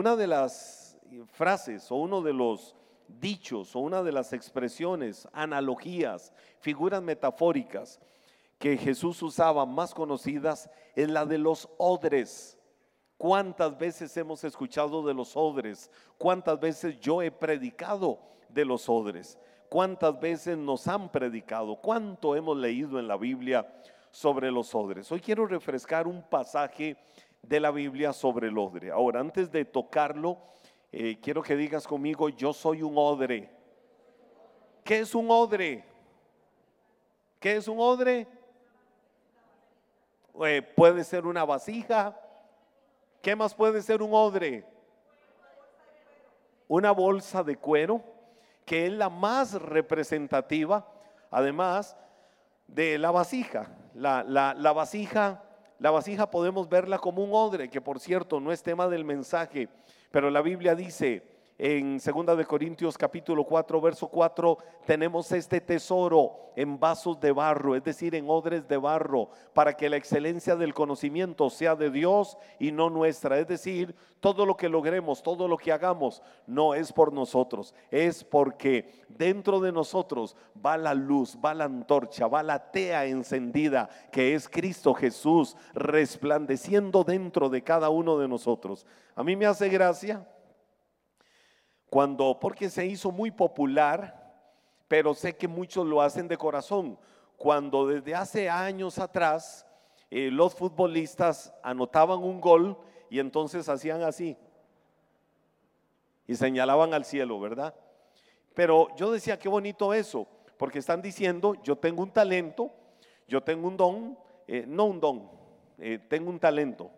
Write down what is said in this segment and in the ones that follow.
una de las frases o uno de los dichos o una de las expresiones, analogías, figuras metafóricas que Jesús usaba más conocidas es la de los odres. ¿Cuántas veces hemos escuchado de los odres? ¿Cuántas veces yo he predicado de los odres? ¿Cuántas veces nos han predicado? ¿Cuánto hemos leído en la Biblia sobre los odres? Hoy quiero refrescar un pasaje de la Biblia sobre el odre. Ahora, antes de tocarlo, eh, quiero que digas conmigo, yo soy un odre. ¿Qué es un odre? ¿Qué es un odre? Eh, puede ser una vasija. ¿Qué más puede ser un odre? Una bolsa de cuero, que es la más representativa, además de la vasija. La, la vasija, la vasija podemos verla como un odre, que por cierto no es tema del mensaje, pero la Biblia dice en 2 de Corintios capítulo 4 verso 4 tenemos este tesoro en vasos de barro, es decir, en odres de barro, para que la excelencia del conocimiento sea de Dios y no nuestra, es decir, todo lo que logremos, todo lo que hagamos no es por nosotros, es porque dentro de nosotros va la luz, va la antorcha, va la tea encendida que es Cristo Jesús resplandeciendo dentro de cada uno de nosotros. A mí me hace gracia cuando, porque se hizo muy popular, pero sé que muchos lo hacen de corazón. Cuando desde hace años atrás eh, los futbolistas anotaban un gol y entonces hacían así y señalaban al cielo, ¿verdad? Pero yo decía, qué bonito eso, porque están diciendo, yo tengo un talento, yo tengo un don, eh, no un don, eh, tengo un talento,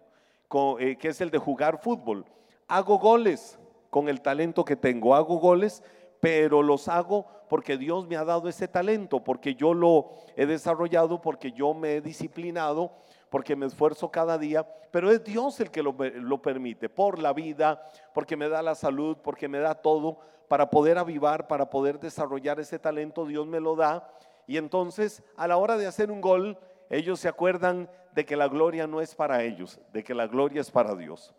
que es el de jugar fútbol. Hago goles, con el talento que tengo. Hago goles, pero los hago porque Dios me ha dado ese talento, porque yo lo he desarrollado, porque yo me he disciplinado, porque me esfuerzo cada día, pero es Dios el que lo, permite, por la vida, porque me da la salud, porque me da todo, para poder avivar, para poder desarrollar ese talento, Dios me lo da. Y entonces, a la hora de hacer un gol, ellos se acuerdan de que la gloria no es para ellos, de que la gloria es para Dios.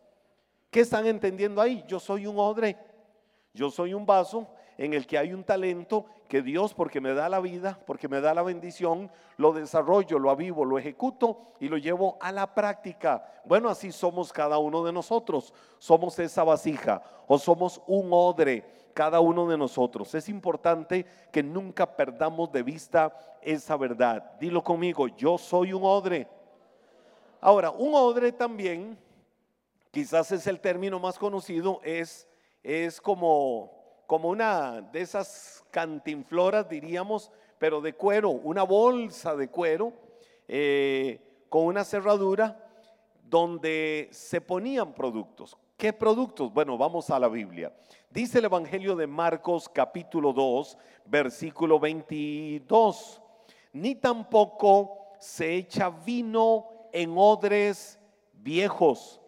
¿Qué están entendiendo ahí? Yo soy un odre, yo soy un vaso en el que hay un talento que Dios, porque me da la vida, porque me da la bendición, lo desarrollo, lo avivo, lo ejecuto y lo llevo a la práctica. Bueno, así somos cada uno de nosotros. Somos esa vasija o somos un odre, cada uno de nosotros. Es importante que nunca perdamos de vista esa verdad. Dilo conmigo, yo soy un odre. Ahora, un odre también quizás es el término más conocido, es, es como, como una de esas cantinfloras, diríamos, pero de cuero, una bolsa de cuero eh, con una cerradura donde se ponían productos. ¿Qué productos? Bueno, vamos a la Biblia. Dice el Evangelio de Marcos capítulo 2, versículo 22. Ni tampoco se echa vino en odres viejos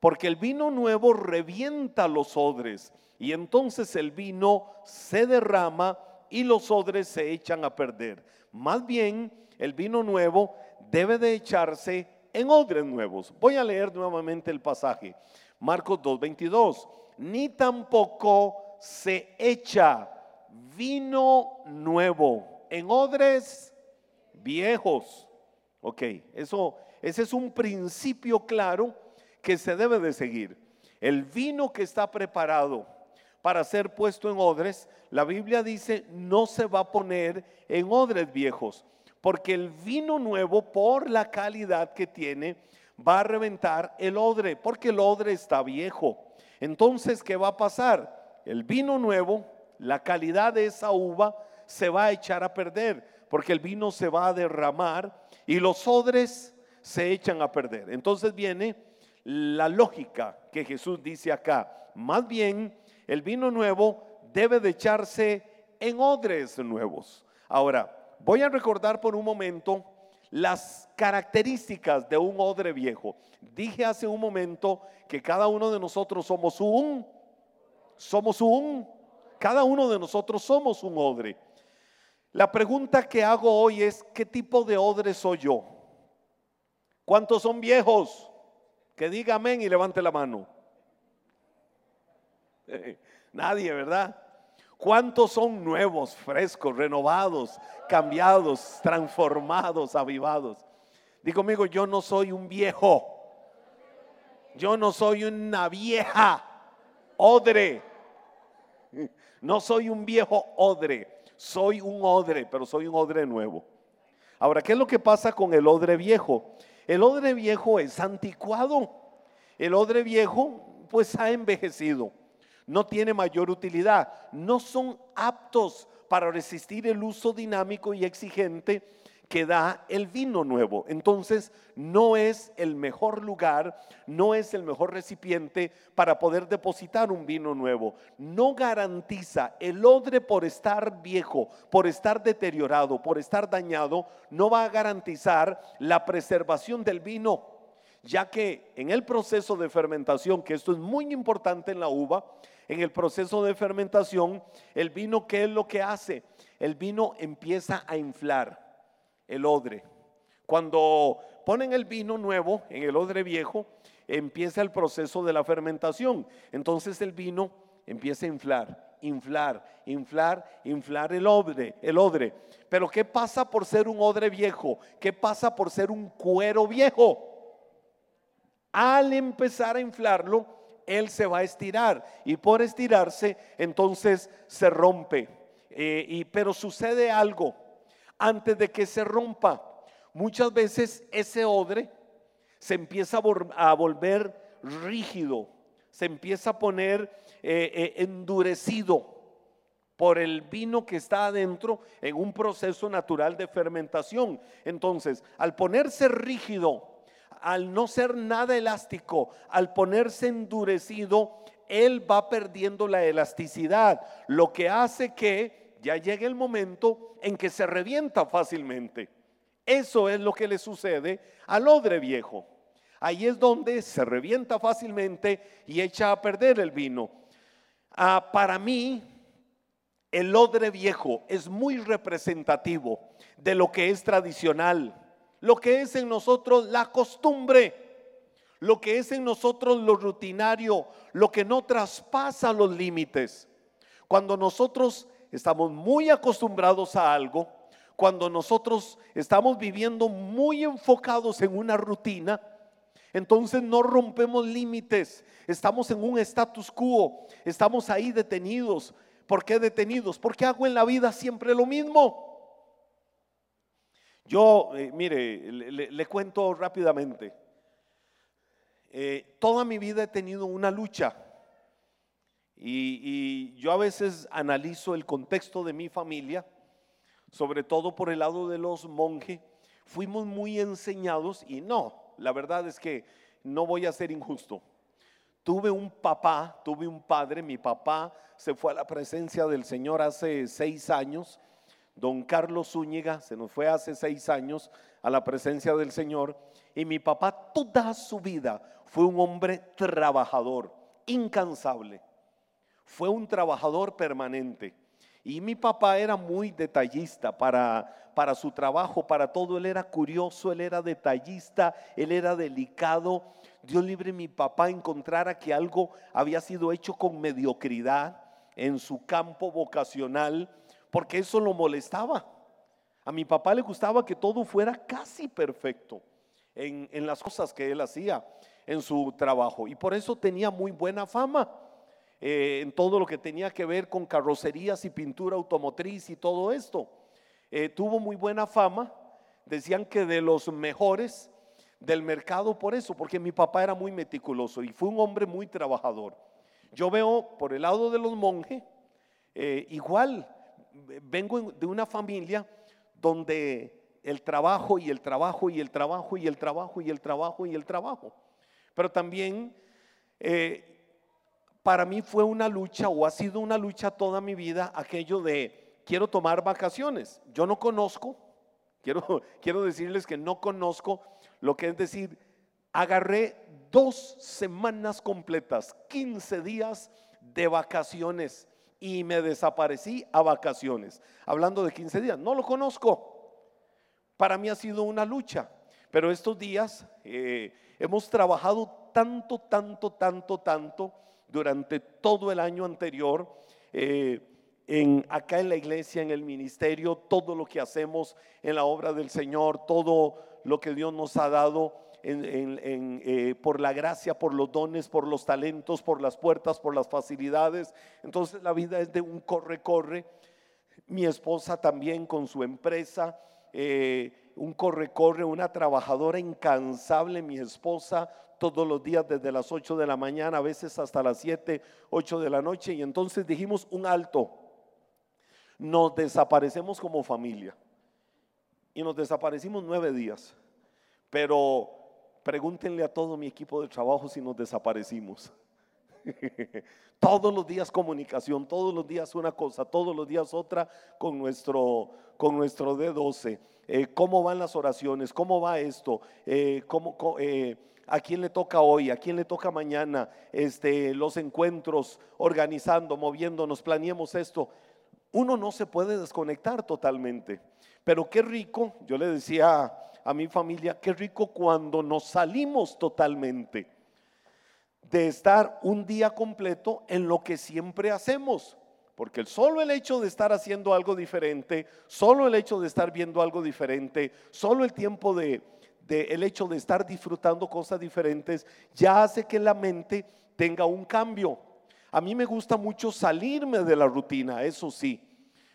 porque el vino nuevo revienta los odres y entonces el vino se derrama y los odres se echan a perder. Más bien, el vino nuevo debe de echarse en odres nuevos. Voy a leer nuevamente el pasaje. Marcos 2:22. Ni tampoco se echa vino nuevo en odres viejos. Ok, eso, ese es un principio claro que se debe de seguir. El vino que está preparado para ser puesto en odres, la Biblia dice no se va a poner en odres viejos, porque el vino nuevo, por la calidad que tiene, va a reventar el odre, porque el odre está viejo. Entonces, ¿qué va a pasar? El vino nuevo, la calidad de esa uva, se va a echar a perder, porque el vino se va a derramar y los odres se echan a perder. Entonces viene la lógica que Jesús dice acá. Más bien, el vino nuevo debe de echarse en odres nuevos. Ahora, voy a recordar por un momento las características de un odre viejo. Dije hace un momento que cada uno de nosotros somos un, somos un, cada uno de nosotros somos un odre. La pregunta que hago hoy es, ¿qué tipo de odre soy yo? ¿Cuántos son viejos? Que diga amén y levante la mano. Nadie, ¿verdad? ¿Cuántos son nuevos, frescos, renovados, cambiados, transformados, avivados? Digo conmigo, yo no soy un viejo. Yo no soy una vieja odre. No soy un viejo odre. Soy un odre, pero soy un odre nuevo. Ahora, ¿qué es lo que pasa con el odre viejo? El odre viejo es anticuado. El odre viejo pues ha envejecido. No tiene mayor utilidad. No son aptos para resistir el uso dinámico y exigente que da el vino nuevo. Entonces, no es el mejor lugar, no es el mejor recipiente para poder depositar un vino nuevo. No garantiza el odre por estar viejo, por estar deteriorado, por estar dañado, no va a garantizar la preservación del vino, ya que en el proceso de fermentación, que esto es muy importante en la uva, en el proceso de fermentación, el vino, ¿qué es lo que hace? El vino empieza a inflar el odre. Cuando ponen el vino nuevo en el odre viejo, empieza el proceso de la fermentación. Entonces el vino empieza a inflar, inflar, inflar, inflar el odre, el odre. Pero ¿qué pasa por ser un odre viejo? ¿Qué pasa por ser un cuero viejo? Al empezar a inflarlo, él se va a estirar y por estirarse, entonces se rompe. Eh, y, pero sucede algo antes de que se rompa. Muchas veces ese odre se empieza a volver rígido, se empieza a poner eh, eh, endurecido por el vino que está adentro en un proceso natural de fermentación. Entonces, al ponerse rígido, al no ser nada elástico, al ponerse endurecido, él va perdiendo la elasticidad, lo que hace que ya llega el momento en que se revienta fácilmente. Eso es lo que le sucede al odre viejo. Ahí es donde se revienta fácilmente y echa a perder el vino. Ah, para mí, el odre viejo es muy representativo de lo que es tradicional, lo que es en nosotros la costumbre, lo que es en nosotros lo rutinario, lo que no traspasa los límites. Cuando nosotros estamos muy acostumbrados a algo, cuando nosotros estamos viviendo muy enfocados en una rutina, entonces no rompemos límites, estamos en un status quo, estamos ahí detenidos. ¿Por qué detenidos? Porque hago en la vida siempre lo mismo. Yo, eh, mire, le, cuento rápidamente. Eh, toda mi vida he tenido una lucha y, yo a veces analizo el contexto de mi familia, sobre todo por el lado de los monjes. Fuimos muy enseñados y no, la verdad es que no voy a ser injusto. Tuve un papá, tuve un padre, mi papá se fue a la presencia del Señor hace seis años. Don Carlos Zúñiga se nos fue hace seis años a la presencia del Señor. Y mi papá toda su vida fue un hombre trabajador, incansable fue un trabajador permanente. Y mi papá era muy detallista para, para su trabajo, para todo. Él era curioso, él era detallista, él era delicado. Dios libre mi papá encontrara que algo había sido hecho con mediocridad en su campo vocacional, porque eso lo molestaba. A mi papá le gustaba que todo fuera casi perfecto en, en las cosas que él hacía en su trabajo. Y por eso tenía muy buena fama. Eh, en todo lo que tenía que ver con carrocerías y pintura automotriz y todo esto. Eh, tuvo muy buena fama, decían que de los mejores del mercado por eso, porque mi papá era muy meticuloso y fue un hombre muy trabajador. Yo veo por el lado de los monjes, eh, igual, vengo de una familia donde el trabajo y el trabajo y el trabajo y el trabajo y el trabajo y el trabajo. Pero también para mí fue una lucha o ha sido una lucha toda mi vida aquello de quiero tomar vacaciones. Yo no conozco, quiero, quiero decirles que no conozco lo que es decir, agarré dos semanas completas, 15 días de vacaciones y me desaparecí a vacaciones. Hablando de 15 días, no lo conozco. Para mí ha sido una lucha, pero estos días eh, hemos trabajado tanto, tanto, tanto, tanto durante todo el año anterior. Eh, en, acá en la iglesia, en el ministerio, todo lo que hacemos en la obra del Señor, todo lo que Dios nos ha dado eh, por la gracia, por los dones, por los talentos, por las puertas, por las facilidades. Entonces la vida es de un corre-corre. Mi esposa también con su empresa, eh, un corre-corre, una trabajadora incansable, mi esposa, todos los días desde las 8 de la mañana, a veces hasta las 7, 8 de la noche. Y entonces dijimos un alto nos desaparecemos como familia. Y nos desaparecimos nueve días. Pero pregúntenle a todo mi equipo de trabajo si nos desaparecimos. todos los días comunicación, todos los días una cosa, todos los días otra con nuestro, con nuestro D12. Eh, ¿Cómo van las oraciones? ¿Cómo va esto? Eh, ¿cómo, eh, ¿A quién le toca hoy? ¿A quién le toca mañana? Este, los encuentros, organizando, moviéndonos, planeemos esto uno no se puede desconectar totalmente. Pero qué rico, yo le decía a mi familia, qué rico cuando nos salimos totalmente de estar un día completo en lo que siempre hacemos. Porque solo el hecho de estar haciendo algo diferente, solo el hecho de estar viendo algo diferente, solo el tiempo de, el hecho de estar disfrutando cosas diferentes, ya hace que la mente tenga un cambio. A mí me gusta mucho salirme de la rutina, eso sí.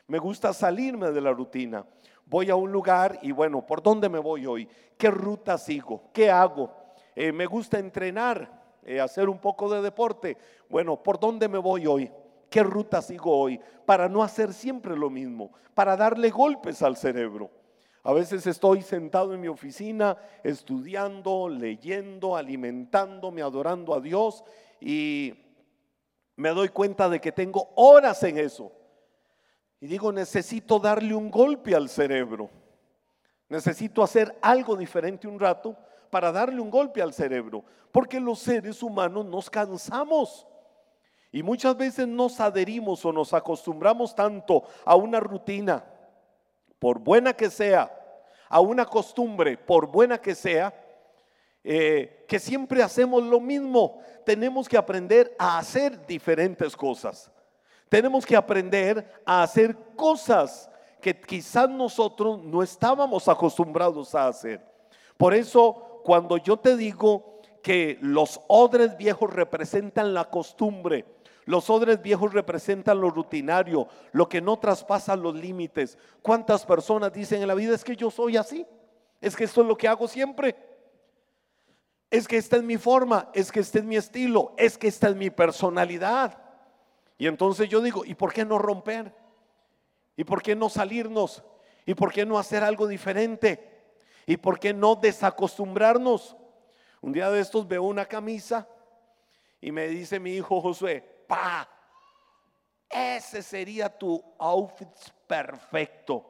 Me gusta salirme de la rutina. Voy a un lugar y bueno, ¿por dónde me voy hoy? ¿Qué ruta sigo? ¿Qué hago? Eh, me gusta entrenar, eh, hacer un poco de deporte. Bueno, ¿por dónde me voy hoy? ¿Qué ruta sigo hoy? Para no hacer siempre lo mismo, para darle golpes al cerebro. A veces estoy sentado en mi oficina estudiando, leyendo, alimentándome, adorando a Dios y me doy cuenta de que tengo horas en eso. Y digo, necesito darle un golpe al cerebro. Necesito hacer algo diferente un rato para darle un golpe al cerebro. Porque los seres humanos nos cansamos. Y muchas veces nos adherimos o nos acostumbramos tanto a una rutina, por buena que sea, a una costumbre, por buena que sea, eh, que siempre hacemos lo mismo. Tenemos que aprender a hacer diferentes cosas. Tenemos que aprender a hacer cosas que quizás nosotros no estábamos acostumbrados a hacer. Por eso, cuando yo te digo que los odres viejos representan la costumbre, los odres viejos representan lo rutinario, lo que no traspasa los límites. ¿Cuántas personas dicen en la vida es que yo soy así? Es que esto es lo que hago siempre. Es que esta es mi forma, es que este es mi estilo, es que esta es mi personalidad. Y entonces yo digo, ¿y por qué no romper? ¿Y por qué no salirnos? ¿Y por qué no hacer algo diferente? ¿Y por qué no desacostumbrarnos? Un día de estos veo una camisa y me dice mi hijo Josué, pa, ese sería tu outfit perfecto.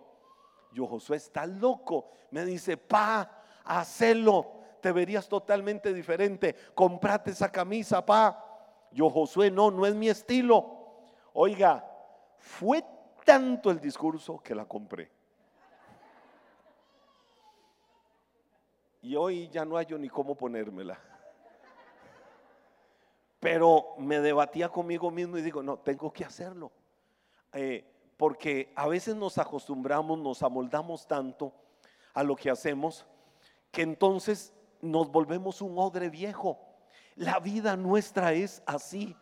Yo, Josué, está loco. Me dice, pa, hacelo, te verías totalmente diferente. Comprate esa camisa, pa. Yo, Josué, no, no es mi estilo. Oiga, fue tanto el discurso que la compré. Y hoy ya no hallo ni cómo ponérmela. Pero me debatía conmigo mismo y digo, no, tengo que hacerlo. Eh, porque a veces nos acostumbramos, nos amoldamos tanto a lo que hacemos, que entonces nos volvemos un odre viejo. La vida nuestra es así.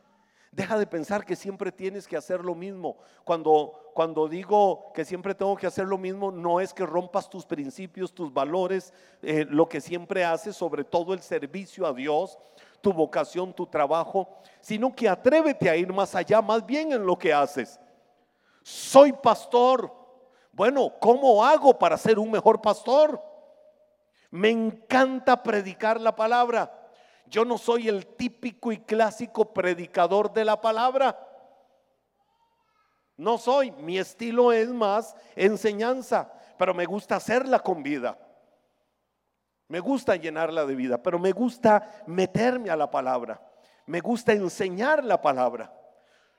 Deja de pensar que siempre tienes que hacer lo mismo. Cuando, cuando digo que siempre tengo que hacer lo mismo, no es que rompas tus principios, tus valores, eh, lo que siempre haces, sobre todo el servicio a Dios, tu vocación, tu trabajo, sino que atrévete a ir más allá, más bien en lo que haces. Soy pastor. Bueno, ¿cómo hago para ser un mejor pastor? Me encanta predicar la palabra. Yo no soy el típico y clásico predicador de la palabra. No soy. Mi estilo es más enseñanza, pero me gusta hacerla con vida. Me gusta llenarla de vida, pero me gusta meterme a la palabra. Me gusta enseñar la palabra.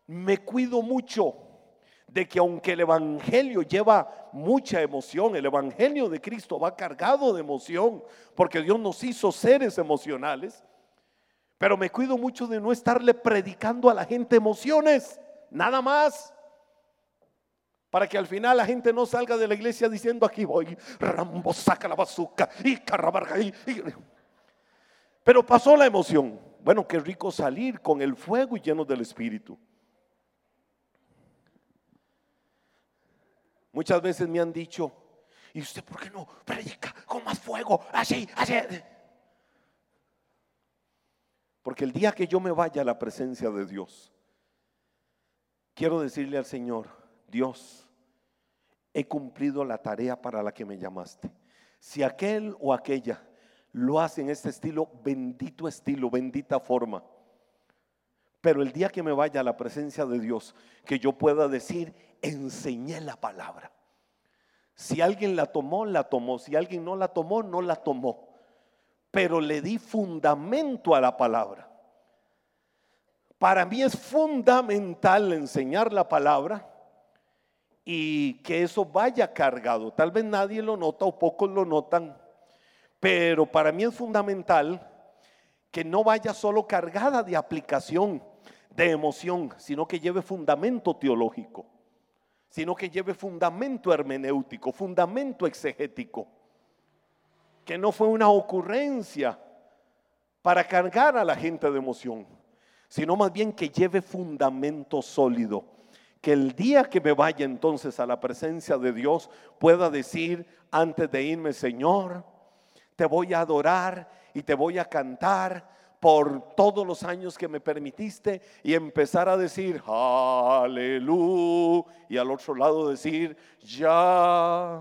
Me cuido mucho de que aunque el Evangelio lleva mucha emoción, el Evangelio de Cristo va cargado de emoción, porque Dios nos hizo seres emocionales, Pero me cuido mucho de no estarle predicando a la gente emociones, nada más. Para que al final la gente no salga de la iglesia diciendo aquí voy, Rambo saca la bazooka y carrabarca. Pero pasó la emoción. Bueno, qué rico salir con el fuego y lleno del Espíritu. Muchas veces me han dicho, ¿y usted por qué no predica con más fuego? Así, así. Porque el día que yo me vaya a la presencia de Dios, quiero decirle al Señor, Dios, he cumplido la tarea para la que me llamaste. Si aquel o aquella lo hace en este estilo, bendito estilo, bendita forma. Pero el día que me vaya a la presencia de Dios, que yo pueda decir, enseñé la palabra. Si alguien la tomó, la tomó. Si alguien no la tomó, no la tomó. Pero le di fundamento a la palabra. Para mí es fundamental enseñar la palabra y que eso vaya cargado. Tal vez nadie lo nota o pocos lo notan, pero para mí es fundamental que no vaya solo cargada de aplicación, de emoción, sino que lleve fundamento teológico, sino que lleve fundamento hermenéutico, fundamento exegético, que no fue una ocurrencia para cargar a la gente de emoción, sino más bien que lleve fundamento sólido que el día que me vaya entonces a la presencia de Dios pueda decir antes de irme, Señor, te voy a adorar y te voy a cantar por todos los años que me permitiste y empezar a decir, aleluya, y al otro lado decir, ya,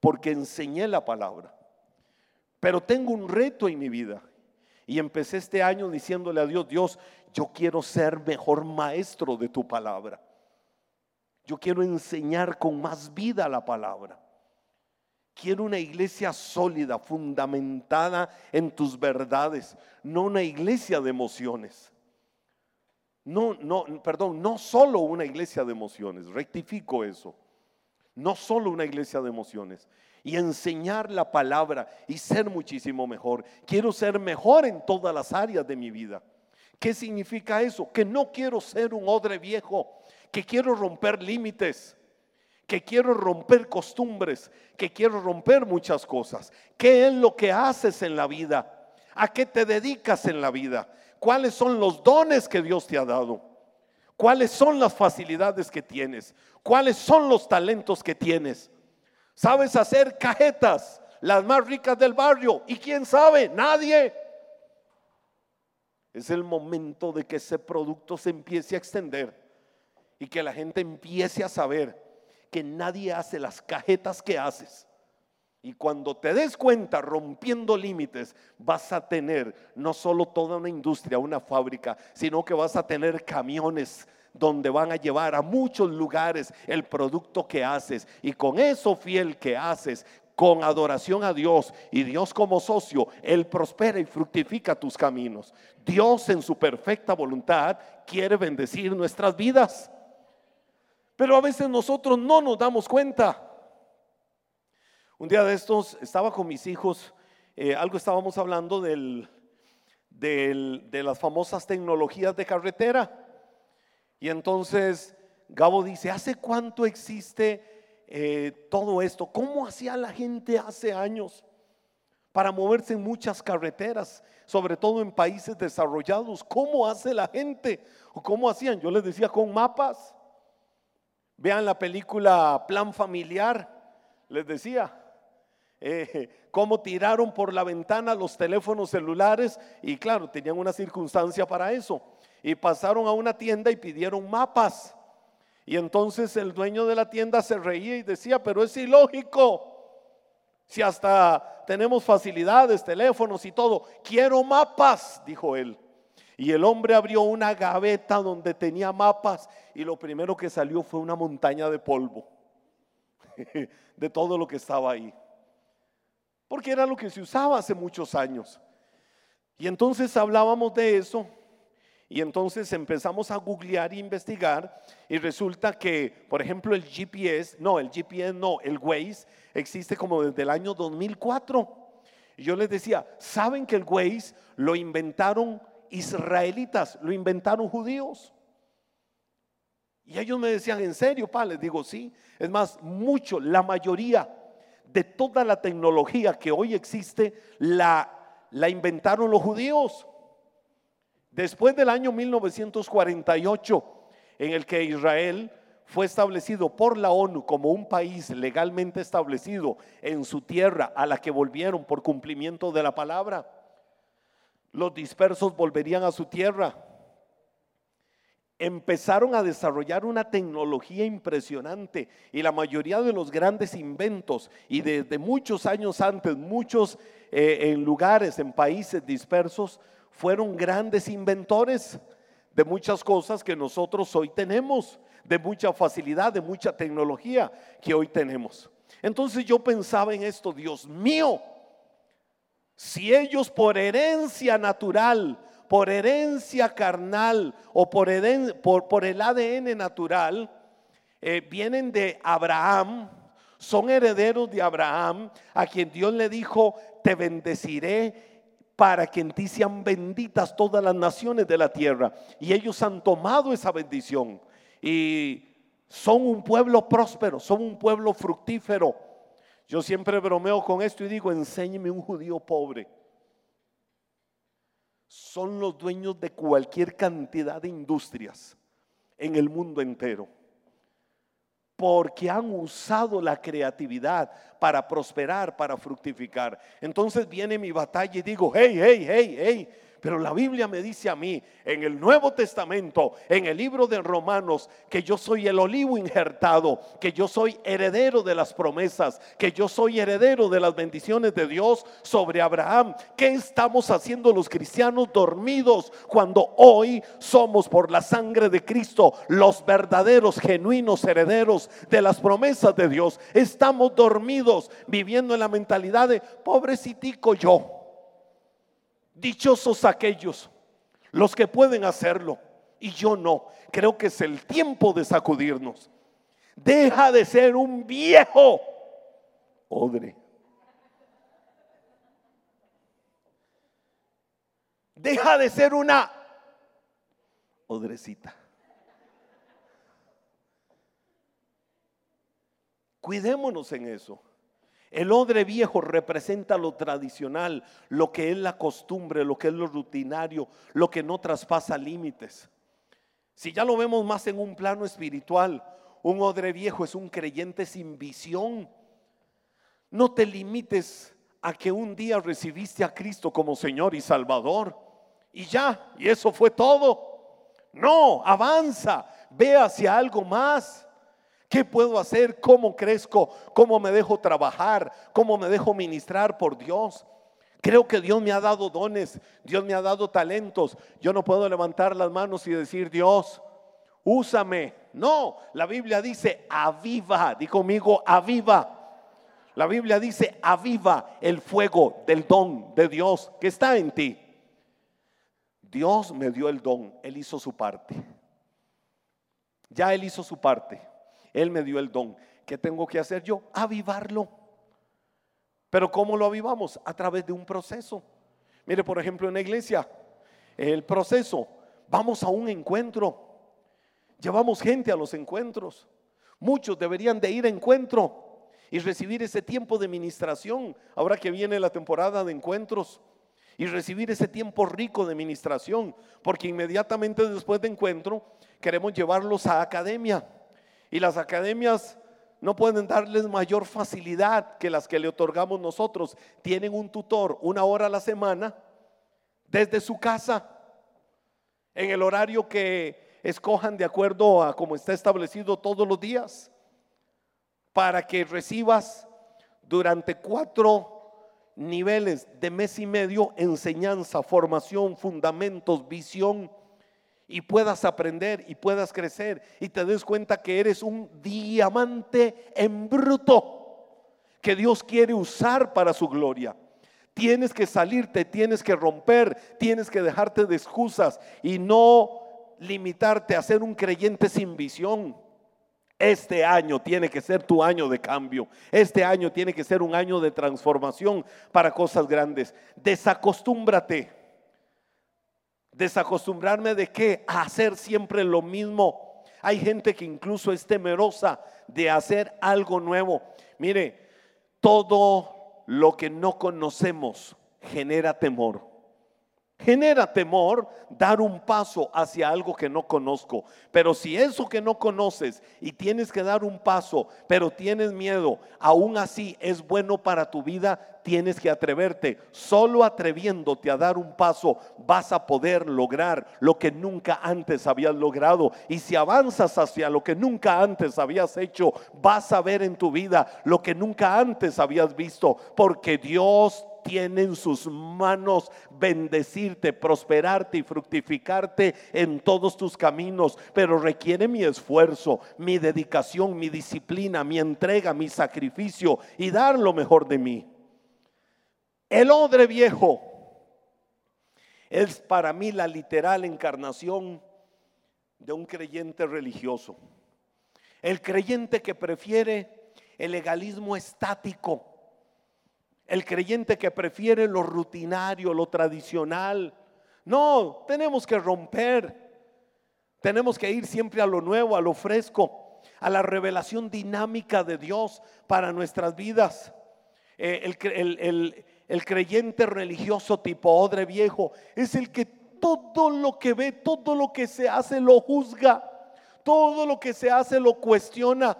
porque enseñé la palabra. Pero tengo un reto en mi vida. Y empecé este año diciéndole a Dios, Dios, yo quiero ser mejor maestro de tu palabra. Yo quiero enseñar con más vida la palabra. Quiero una iglesia sólida, fundamentada en tus verdades, no una iglesia de emociones. No, no, perdón, no solo una iglesia de emociones, rectifico eso. No solo una iglesia de emociones, y enseñar la palabra y ser muchísimo mejor. Quiero ser mejor en todas las áreas de mi vida. ¿Qué significa eso? Que no quiero ser un odre viejo, que quiero romper límites, que quiero romper costumbres, que quiero romper muchas cosas. ¿Qué es lo que haces en la vida? ¿A qué te dedicas en la vida? ¿Cuáles son los dones que Dios te ha dado? ¿Cuáles son las facilidades que tienes? ¿Cuáles son los talentos que tienes? Sabes hacer cajetas, las más ricas del barrio. ¿Y quién sabe? Nadie. Es el momento de que ese producto se empiece a extender y que la gente empiece a saber que nadie hace las cajetas que haces. Y cuando te des cuenta, rompiendo límites, vas a tener no solo toda una industria, una fábrica, sino que vas a tener camiones donde van a llevar a muchos lugares el producto que haces. Y con eso fiel que haces, con adoración a Dios y Dios como socio, Él prospera y fructifica tus caminos. Dios en su perfecta voluntad quiere bendecir nuestras vidas. Pero a veces nosotros no nos damos cuenta. Un día de estos estaba con mis hijos, eh, algo estábamos hablando del, de las famosas tecnologías de carretera. Y entonces Gabo dice, ¿hace cuánto existe eh, todo esto? ¿Cómo hacía la gente hace años para moverse en muchas carreteras, sobre todo en países desarrollados? ¿Cómo hace la gente? ¿O cómo hacían? Yo les decía con mapas. Vean la película Plan Familiar, les decía. Eh, cómo tiraron por la ventana los teléfonos celulares y claro, tenían una circunstancia para eso y pasaron a una tienda y pidieron mapas. Y entonces el dueño de la tienda se reía y decía, pero es ilógico. Si hasta tenemos facilidades, teléfonos y todo, quiero mapas, dijo él. Y el hombre abrió una gaveta donde tenía mapas y lo primero que salió fue una montaña de polvo de todo lo que estaba ahí. Porque era lo que se usaba hace muchos años. Y entonces hablábamos de eso y entonces empezamos a googlear e investigar y resulta que, por ejemplo, el GPS, no, el GPS no, el Waze existe como desde el año 2004. Y yo les decía, ¿saben que el Waze lo inventaron israelitas, lo inventaron judíos? Y ellos me decían, ¿en serio, pa? Les digo, sí. Es más, mucho, la mayoría de toda la tecnología que hoy existe, la, la inventaron los judíos. Después del año 1948, en el que Israel fue establecido por la ONU como un país legalmente establecido en su tierra a la que volvieron por cumplimiento de la palabra, los dispersos volverían a su tierra. Empezaron a desarrollar una tecnología impresionante y la mayoría de los grandes inventos y desde muchos años antes, muchos eh, en lugares, en países dispersos, fueron grandes inventores de muchas cosas que nosotros hoy tenemos, de mucha facilidad, de mucha tecnología que hoy tenemos. Entonces yo pensaba en esto, Dios mío, si ellos por herencia natural por herencia carnal o por, por, el ADN natural, eh, vienen de Abraham, son herederos de Abraham, a quien Dios le dijo, te bendeciré para que en ti sean benditas todas las naciones de la tierra. Y ellos han tomado esa bendición y son un pueblo próspero, son un pueblo fructífero. Yo siempre bromeo con esto y digo, enséñeme un judío pobre son los dueños de cualquier cantidad de industrias en el mundo entero. Porque han usado la creatividad para prosperar, para fructificar. Entonces viene mi batalla y digo, hey, hey, hey, hey, pero la Biblia me dice a mí en el Nuevo Testamento, en el libro de Romanos, que yo soy el olivo injertado, que yo soy heredero de las promesas, que yo soy heredero de las bendiciones de Dios sobre Abraham. ¿Qué estamos haciendo los cristianos dormidos cuando hoy somos por la sangre de Cristo los verdaderos, genuinos herederos de las promesas de Dios? Estamos dormidos viviendo en la mentalidad de pobrecitico yo. Dichosos aquellos, los que pueden hacerlo, y yo no. Creo que es el tiempo de sacudirnos. Deja de ser un viejo odre. Deja de ser una odrecita. Cuidémonos en eso. El odre viejo representa lo tradicional, lo que es la costumbre, lo que es lo rutinario, lo que no traspasa límites. Si ya lo vemos más en un plano espiritual, un odre viejo es un creyente sin visión. No te limites a que un día recibiste a Cristo como Señor y Salvador y ya, y eso fue todo. No, avanza, ve hacia algo más. ¿Qué puedo hacer? ¿Cómo crezco? ¿Cómo me dejo trabajar? ¿Cómo me dejo ministrar por Dios? Creo que Dios me ha dado dones, Dios me ha dado talentos. Yo no puedo levantar las manos y decir, Dios, úsame. No, la Biblia dice, aviva, di conmigo, aviva. La Biblia dice, aviva el fuego del don de Dios que está en ti. Dios me dio el don, Él hizo su parte. Ya Él hizo su parte. Él me dio el don. ¿Qué tengo que hacer yo? Avivarlo. Pero ¿cómo lo avivamos? A través de un proceso. Mire, por ejemplo, en la iglesia, el proceso, vamos a un encuentro. Llevamos gente a los encuentros. Muchos deberían de ir a encuentro y recibir ese tiempo de ministración, ahora que viene la temporada de encuentros, y recibir ese tiempo rico de ministración, porque inmediatamente después de encuentro queremos llevarlos a academia. Y las academias no pueden darles mayor facilidad que las que le otorgamos nosotros. Tienen un tutor una hora a la semana desde su casa, en el horario que escojan de acuerdo a como está establecido todos los días, para que recibas durante cuatro niveles de mes y medio enseñanza, formación, fundamentos, visión y puedas aprender y puedas crecer y te des cuenta que eres un diamante en bruto que Dios quiere usar para su gloria. Tienes que salirte, tienes que romper, tienes que dejarte de excusas y no limitarte a ser un creyente sin visión. Este año tiene que ser tu año de cambio. Este año tiene que ser un año de transformación para cosas grandes. Desacostúmbrate. Desacostumbrarme de qué? A hacer siempre lo mismo. Hay gente que incluso es temerosa de hacer algo nuevo. Mire, todo lo que no conocemos genera temor. Genera temor dar un paso hacia algo que no conozco. Pero si eso que no conoces y tienes que dar un paso, pero tienes miedo, aún así es bueno para tu vida, tienes que atreverte. Solo atreviéndote a dar un paso vas a poder lograr lo que nunca antes habías logrado. Y si avanzas hacia lo que nunca antes habías hecho, vas a ver en tu vida lo que nunca antes habías visto. Porque Dios tiene en sus manos bendecirte, prosperarte y fructificarte en todos tus caminos, pero requiere mi esfuerzo, mi dedicación, mi disciplina, mi entrega, mi sacrificio y dar lo mejor de mí. El odre viejo es para mí la literal encarnación de un creyente religioso. El creyente que prefiere el legalismo estático el creyente que prefiere lo rutinario, lo tradicional. No, tenemos que romper. Tenemos que ir siempre a lo nuevo, a lo fresco, a la revelación dinámica de Dios para nuestras vidas. Eh, el, creyente religioso tipo odre viejo es el que todo lo que ve, todo lo que se hace lo juzga, todo lo que se hace lo cuestiona.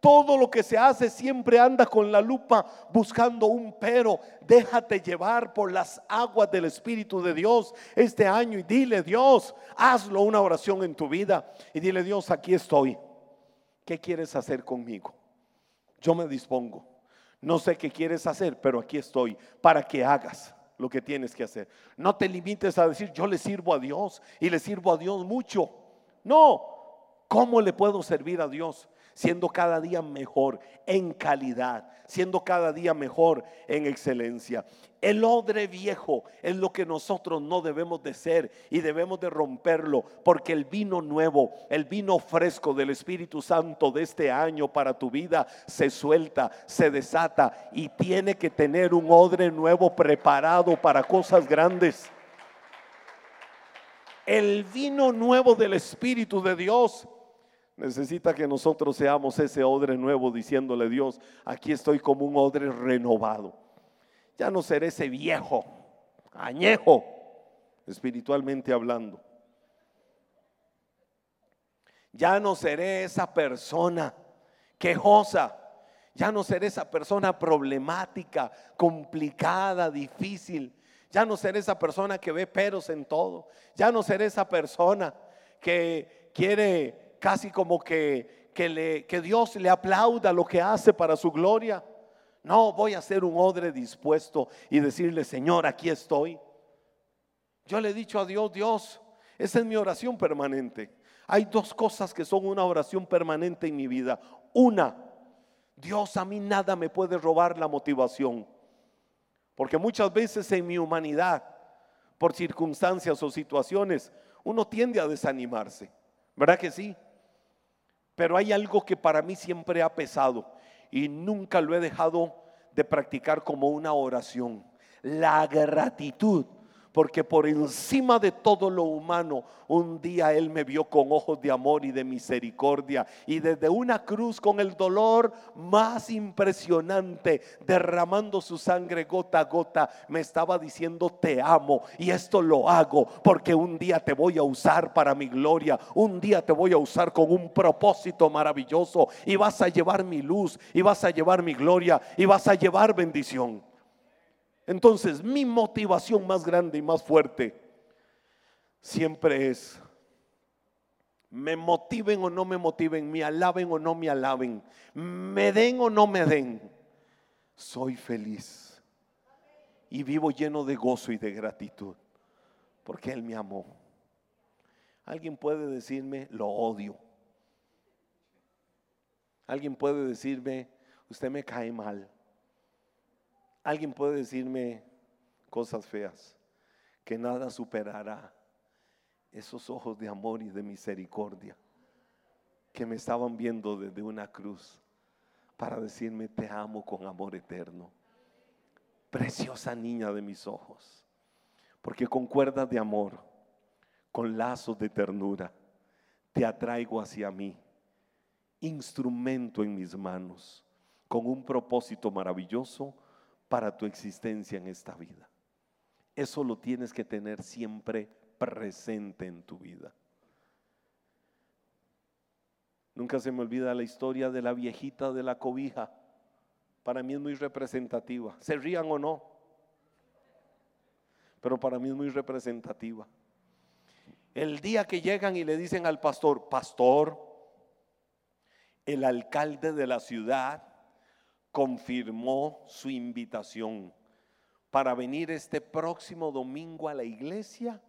Todo lo que se hace siempre anda con la lupa buscando un pero. Déjate llevar por las aguas del Espíritu de Dios este año y dile Dios, hazlo una oración en tu vida y dile Dios, aquí estoy. ¿Qué quieres hacer conmigo? Yo me dispongo. No sé qué quieres hacer, pero aquí estoy para que hagas lo que tienes que hacer. No te limites a decir, yo le sirvo a Dios y le sirvo a Dios mucho. No, ¿cómo le puedo servir a Dios? Siendo cada día mejor en calidad, siendo cada día mejor en excelencia. El odre viejo es lo que nosotros no debemos de ser y debemos de romperlo, porque el vino nuevo, el vino fresco del Espíritu Santo de este año para tu vida se suelta, se desata y tiene que tener un odre nuevo preparado para cosas grandes. El vino nuevo del Espíritu de Dios Necesita que nosotros seamos ese odre nuevo diciéndole Dios, aquí estoy como un odre renovado. Ya no seré ese viejo, añejo, espiritualmente hablando. Ya no seré esa persona quejosa. Ya no seré esa persona problemática, complicada, difícil. Ya no seré esa persona que ve peros en todo. Ya no seré esa persona que quiere casi como que, que, le, que Dios le aplauda lo que hace para su gloria. No, voy a ser un odre dispuesto y decirle, Señor, aquí estoy. Yo le he dicho a Dios, Dios, esa es mi oración permanente. Hay dos cosas que son una oración permanente en mi vida. Una, Dios, a mí nada me puede robar la motivación. Porque muchas veces en mi humanidad, por circunstancias o situaciones, uno tiende a desanimarse. ¿Verdad que sí? Pero hay algo que para mí siempre ha pesado y nunca lo he dejado de practicar como una oración. La gratitud porque por encima de todo lo humano, un día Él me vio con ojos de amor y de misericordia. Y desde una cruz con el dolor más impresionante, derramando su sangre gota a gota, me estaba diciendo, te amo. Y esto lo hago porque un día te voy a usar para mi gloria. Un día te voy a usar con un propósito maravilloso. Y vas a llevar mi luz, y vas a llevar mi gloria, y vas a llevar bendición. Entonces, mi motivación más grande y más fuerte siempre es, me motiven o no me motiven, me alaben o no me alaben, me den o no me den, soy feliz y vivo lleno de gozo y de gratitud, porque Él me amó. Alguien puede decirme, lo odio. Alguien puede decirme, usted me cae mal. Alguien puede decirme cosas feas, que nada superará esos ojos de amor y de misericordia. que me estaban viendo desde una cruz para decirme te amo con amor eterno. Preciosa niña de mis ojos, porque con cuerdas de amor, con lazos de ternura, te atraigo hacia mí, instrumento en mis manos, con un propósito maravilloso para tu existencia en esta vida. Eso lo tienes que tener siempre presente en tu vida. Nunca se me olvida la historia de la viejita de la cobija. Para mí es muy representativa. Se rían o no. Pero para mí es muy representativa. El día que llegan y le dicen al pastor, pastor, el alcalde de la ciudad confirmó su invitación para venir este próximo domingo a la iglesia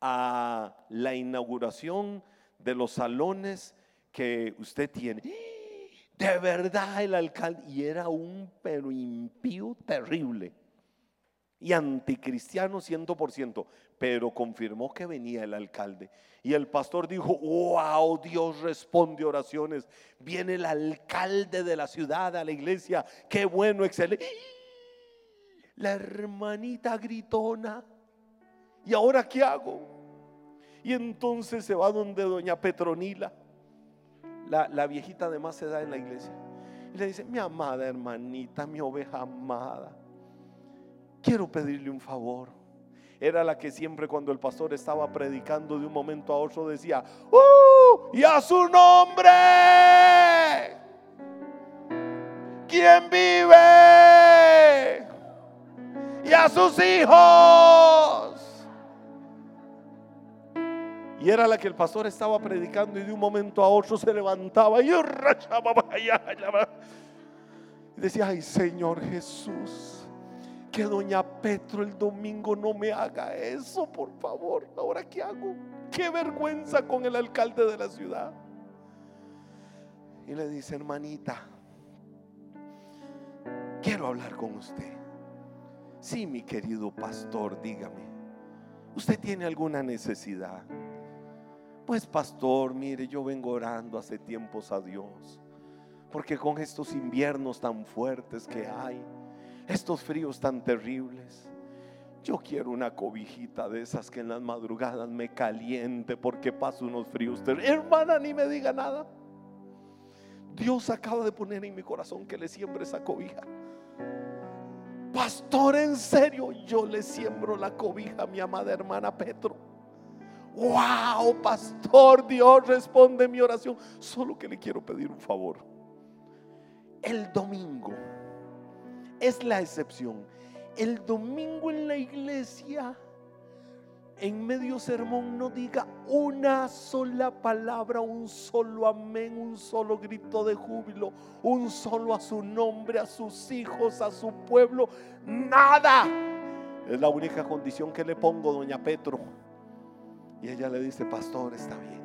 a la inauguración de los salones que usted tiene. De verdad el alcalde, y era un pero impío terrible y anticristiano ciento por ciento, pero confirmó que venía el alcalde. Y el pastor dijo, wow, Dios responde oraciones. Viene el alcalde de la ciudad a la iglesia, qué bueno, excelente. La hermanita gritona, ¿y ahora qué hago? Y entonces se va donde doña Petronila, la, la viejita de más edad en la iglesia. Y le dice, mi amada hermanita, mi oveja amada quiero pedirle un favor. Era la que siempre cuando el pastor estaba predicando de un momento a otro decía, ¡Uh! Y a su nombre. ¿Quién vive? Y a sus hijos. Y era la que el pastor estaba predicando y de un momento a otro se levantaba y decía, ay Señor Jesús que doña Petro el domingo no me haga eso, por favor. Ahora, ¿qué hago? Qué vergüenza con el alcalde de la ciudad. Y le dice, hermanita, quiero hablar con usted. Sí, mi querido pastor, dígame, ¿usted tiene alguna necesidad? Pues pastor, mire, yo vengo orando hace tiempos a Dios, porque con estos inviernos tan fuertes que hay, estos fríos tan terribles. Yo quiero una cobijita de esas que en las madrugadas me caliente porque paso unos fríos terribles. Hermana, ni me diga nada. Dios acaba de poner en mi corazón que le siembre esa cobija. Pastor, en serio, yo le siembro la cobija a mi amada hermana Petro. Wow, pastor, Dios responde mi oración. Solo que le quiero pedir un favor. El domingo es la excepción. El domingo en la iglesia, en medio sermón, no diga una sola palabra, un solo amén, un solo grito de júbilo, un solo a su nombre, a sus hijos, a su pueblo. Nada. Es la única condición que le pongo, doña Petro. Y ella le dice, pastor, está bien.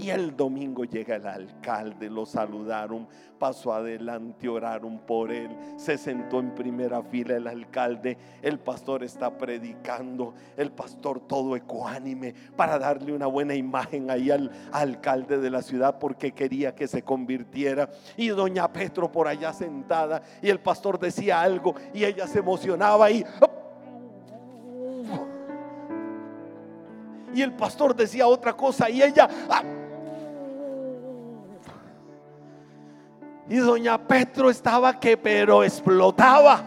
Y el domingo llega el alcalde, lo saludaron, pasó adelante, oraron por él, se sentó en primera fila el alcalde, el pastor está predicando, el pastor todo ecuánime para darle una buena imagen ahí al alcalde de la ciudad porque quería que se convirtiera. Y doña Petro por allá sentada y el pastor decía algo y ella se emocionaba y... Y el pastor decía otra cosa y ella... Y doña Petro estaba que pero explotaba.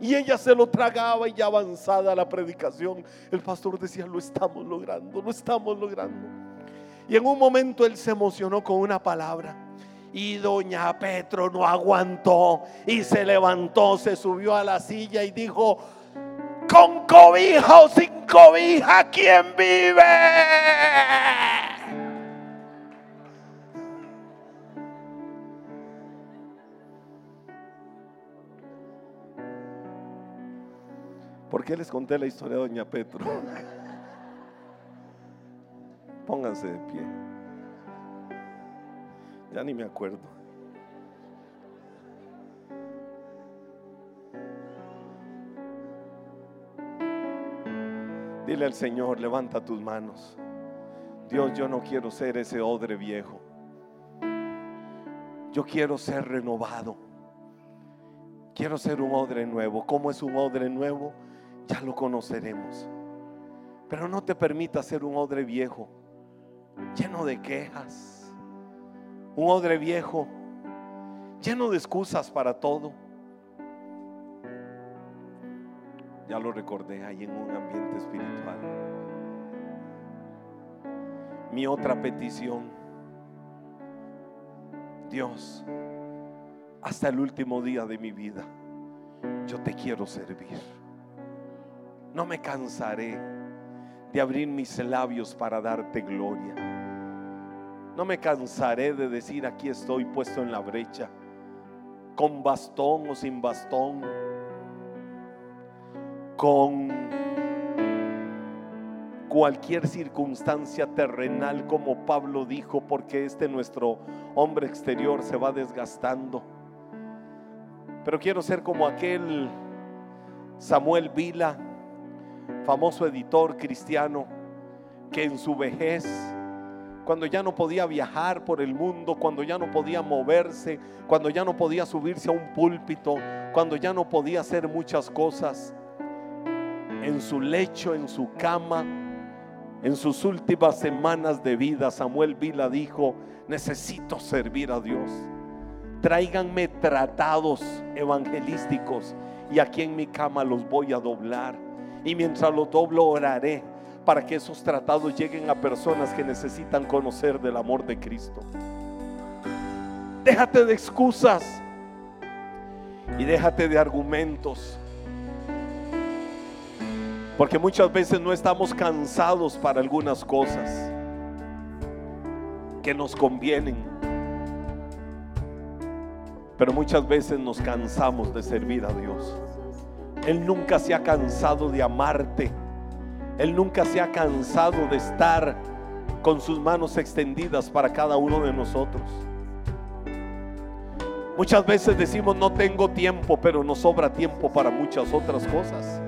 Y ella se lo tragaba y ya avanzada la predicación, el pastor decía, lo estamos logrando, lo estamos logrando. Y en un momento él se emocionó con una palabra. Y doña Petro no aguantó y se levantó, se subió a la silla y dijo, con cobija o sin cobija, ¿quién vive? ¿Por qué les conté la historia de Doña Petro? Pónganse de pie. Ya ni me acuerdo. Dile al Señor, levanta tus manos. Dios, yo no quiero ser ese odre viejo. Yo quiero ser renovado. Quiero ser un odre nuevo. ¿Cómo es un odre nuevo? Ya lo conoceremos. Pero no te permita ser un odre viejo, lleno de quejas. Un odre viejo, lleno de excusas para todo. Ya lo recordé ahí en un ambiente espiritual. Mi otra petición, Dios, hasta el último día de mi vida, yo te quiero servir. No me cansaré de abrir mis labios para darte gloria. No me cansaré de decir aquí estoy puesto en la brecha, con bastón o sin bastón, con cualquier circunstancia terrenal, como Pablo dijo, porque este nuestro hombre exterior se va desgastando. Pero quiero ser como aquel Samuel Vila, famoso editor cristiano, que en su vejez, cuando ya no podía viajar por el mundo, cuando ya no podía moverse, cuando ya no podía subirse a un púlpito, cuando ya no podía hacer muchas cosas, en su lecho, en su cama, en sus últimas semanas de vida, Samuel Vila dijo, necesito servir a Dios. Tráiganme tratados evangelísticos y aquí en mi cama los voy a doblar. Y mientras los doblo oraré para que esos tratados lleguen a personas que necesitan conocer del amor de Cristo. Déjate de excusas y déjate de argumentos. Porque muchas veces no estamos cansados para algunas cosas que nos convienen. Pero muchas veces nos cansamos de servir a Dios. Él nunca se ha cansado de amarte. Él nunca se ha cansado de estar con sus manos extendidas para cada uno de nosotros. Muchas veces decimos no tengo tiempo, pero nos sobra tiempo para muchas otras cosas.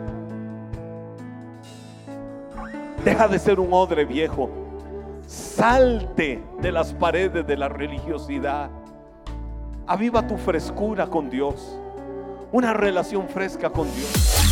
Deja de ser un odre viejo. Salte de las paredes de la religiosidad. Aviva tu frescura con Dios. Una relación fresca con Dios.